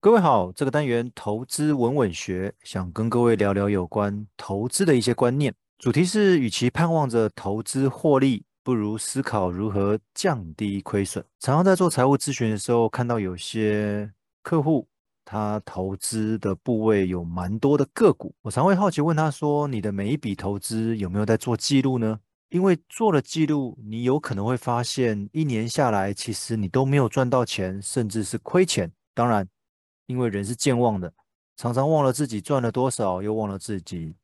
各位好，这个单元投资稳稳学，想跟各位聊聊有关投资的一些观念。主题是，与其盼望着投资获利，不如思考如何降低亏损。常常在做财务咨询的时候，看到有些客户他投资的部位有蛮多的个股，我常会好奇问他说：“你的每一笔投资有没有在做记录呢？”因为做了记录，你有可能会发现一年下来，其实你都没有赚到钱，甚至是亏钱。当然。因为人是健忘的，常常忘了自己赚了多少，又忘了自己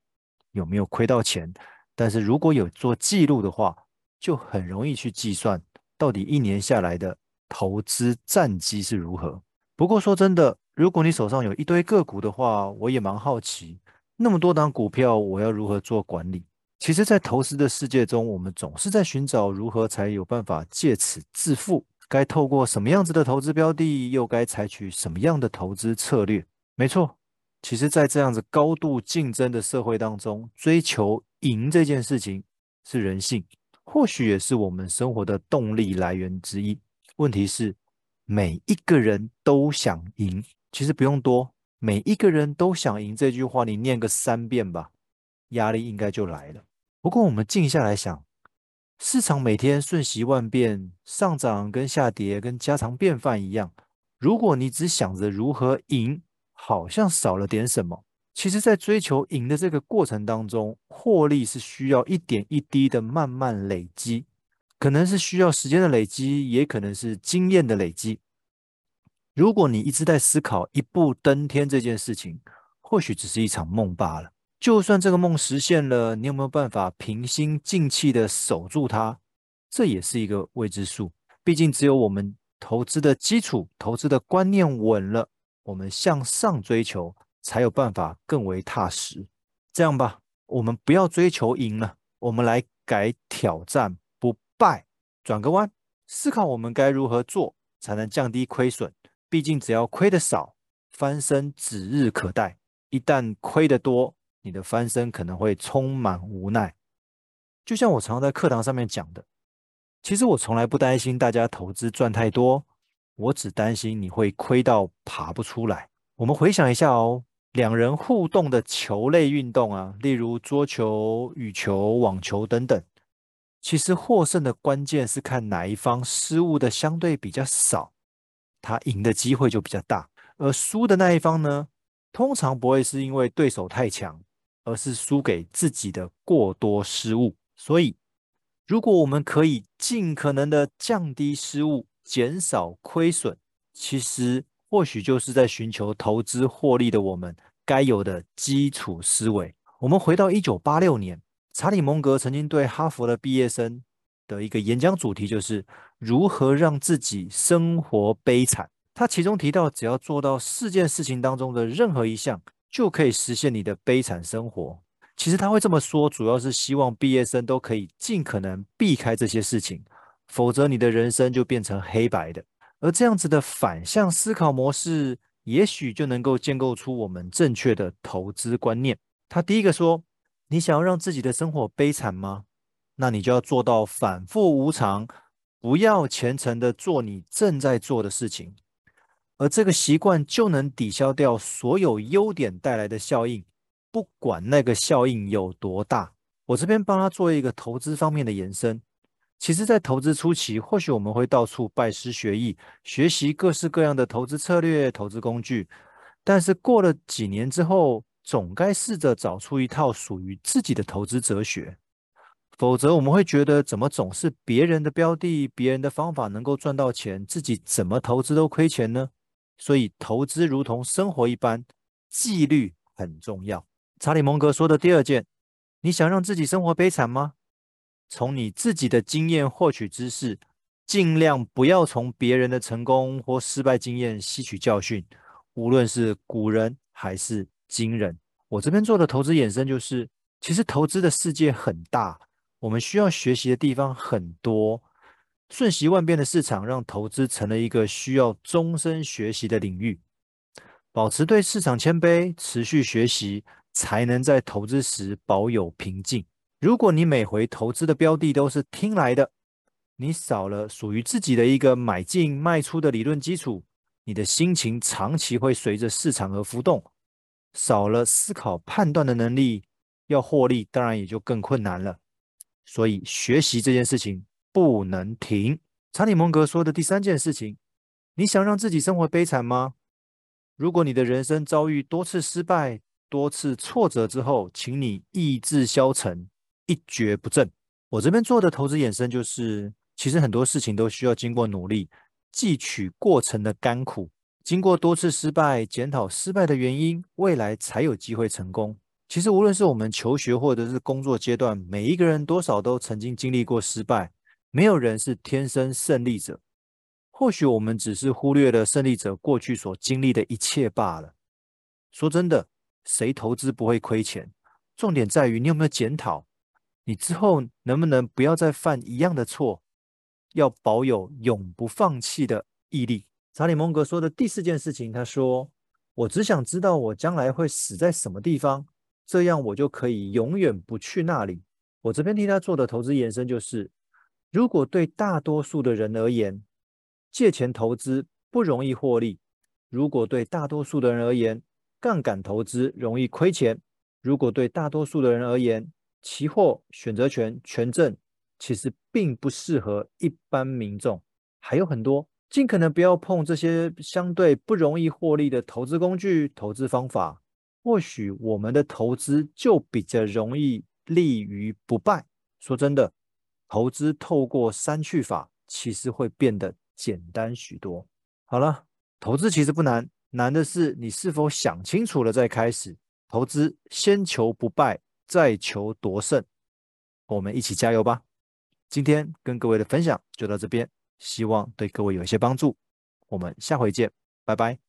有没有亏到钱。但是如果有做记录的话，就很容易去计算到底一年下来的投资战绩是如何。不过说真的，如果你手上有一堆个股的话，我也蛮好奇，那么多档股票，我要如何做管理？其实，在投资的世界中，我们总是在寻找如何才有办法借此致富。该透过什么样子的投资标的，又该采取什么样的投资策略？没错，其实，在这样子高度竞争的社会当中，追求赢这件事情是人性，或许也是我们生活的动力来源之一。问题是，每一个人都想赢，其实不用多，每一个人都想赢这句话，你念个三遍吧，压力应该就来了。不过，我们静下来想。市场每天瞬息万变，上涨跟下跌跟家常便饭一样。如果你只想着如何赢，好像少了点什么。其实，在追求赢的这个过程当中，获利是需要一点一滴的慢慢累积，可能是需要时间的累积，也可能是经验的累积。如果你一直在思考一步登天这件事情，或许只是一场梦罢了。就算这个梦实现了，你有没有办法平心静气地守住它？这也是一个未知数。毕竟，只有我们投资的基础、投资的观念稳了，我们向上追求才有办法更为踏实。这样吧，我们不要追求赢了，我们来改挑战不败。转个弯，思考我们该如何做才能降低亏损。毕竟，只要亏得少，翻身指日可待；一旦亏得多，你的翻身可能会充满无奈，就像我常常在课堂上面讲的，其实我从来不担心大家投资赚太多，我只担心你会亏到爬不出来。我们回想一下哦，两人互动的球类运动啊，例如桌球、羽球、网球等等，其实获胜的关键是看哪一方失误的相对比较少，他赢的机会就比较大，而输的那一方呢，通常不会是因为对手太强。而是输给自己的过多失误，所以如果我们可以尽可能的降低失误，减少亏损，其实或许就是在寻求投资获利的我们该有的基础思维。我们回到一九八六年，查理蒙格曾经对哈佛的毕业生的一个演讲主题就是如何让自己生活悲惨。他其中提到，只要做到四件事情当中的任何一项。就可以实现你的悲惨生活。其实他会这么说，主要是希望毕业生都可以尽可能避开这些事情，否则你的人生就变成黑白的。而这样子的反向思考模式，也许就能够建构出我们正确的投资观念。他第一个说：“你想要让自己的生活悲惨吗？那你就要做到反复无常，不要虔诚的做你正在做的事情。”而这个习惯就能抵消掉所有优点带来的效应，不管那个效应有多大。我这边帮他做一个投资方面的延伸。其实，在投资初期，或许我们会到处拜师学艺，学习各式各样的投资策略、投资工具。但是过了几年之后，总该试着找出一套属于自己的投资哲学。否则，我们会觉得怎么总是别人的标的、别人的方法能够赚到钱，自己怎么投资都亏钱呢？所以，投资如同生活一般，纪律很重要。查理·蒙格说的第二件，你想让自己生活悲惨吗？从你自己的经验获取知识，尽量不要从别人的成功或失败经验吸取教训，无论是古人还是今人。我这边做的投资衍生就是，其实投资的世界很大，我们需要学习的地方很多。瞬息万变的市场让投资成了一个需要终身学习的领域。保持对市场谦卑，持续学习，才能在投资时保有平静。如果你每回投资的标的都是听来的，你少了属于自己的一个买进卖出的理论基础，你的心情长期会随着市场而浮动，少了思考判断的能力，要获利当然也就更困难了。所以学习这件事情不能停。查理蒙格说的第三件事情，你想让自己生活悲惨吗？如果你的人生遭遇多次失败、多次挫折之后，请你意志消沉，一蹶不振。我这边做的投资衍生就是，其实很多事情都需要经过努力。汲取过程的甘苦，经过多次失败，检讨失败的原因，未来才有机会成功。其实，无论是我们求学或者是工作阶段，每一个人多少都曾经经历过失败，没有人是天生胜利者。或许我们只是忽略了胜利者过去所经历的一切罢了。说真的，谁投资不会亏钱？重点在于你有没有检讨，你之后能不能不要再犯一样的错。要保有永不放弃的毅力。查理·蒙格说的第四件事情，他说：“我只想知道我将来会死在什么地方，这样我就可以永远不去那里。”我这边替他做的投资延伸就是：如果对大多数的人而言，借钱投资不容易获利；如果对大多数的人而言，杠杆投资容易亏钱；如果对大多数的人而言，期货、选择权、权证。其实并不适合一般民众，还有很多，尽可能不要碰这些相对不容易获利的投资工具、投资方法。或许我们的投资就比较容易立于不败。说真的，投资透过三去法，其实会变得简单许多。好了，投资其实不难，难的是你是否想清楚了再开始。投资先求不败，再求夺胜。我们一起加油吧！今天跟各位的分享就到这边，希望对各位有一些帮助。我们下回见，拜拜。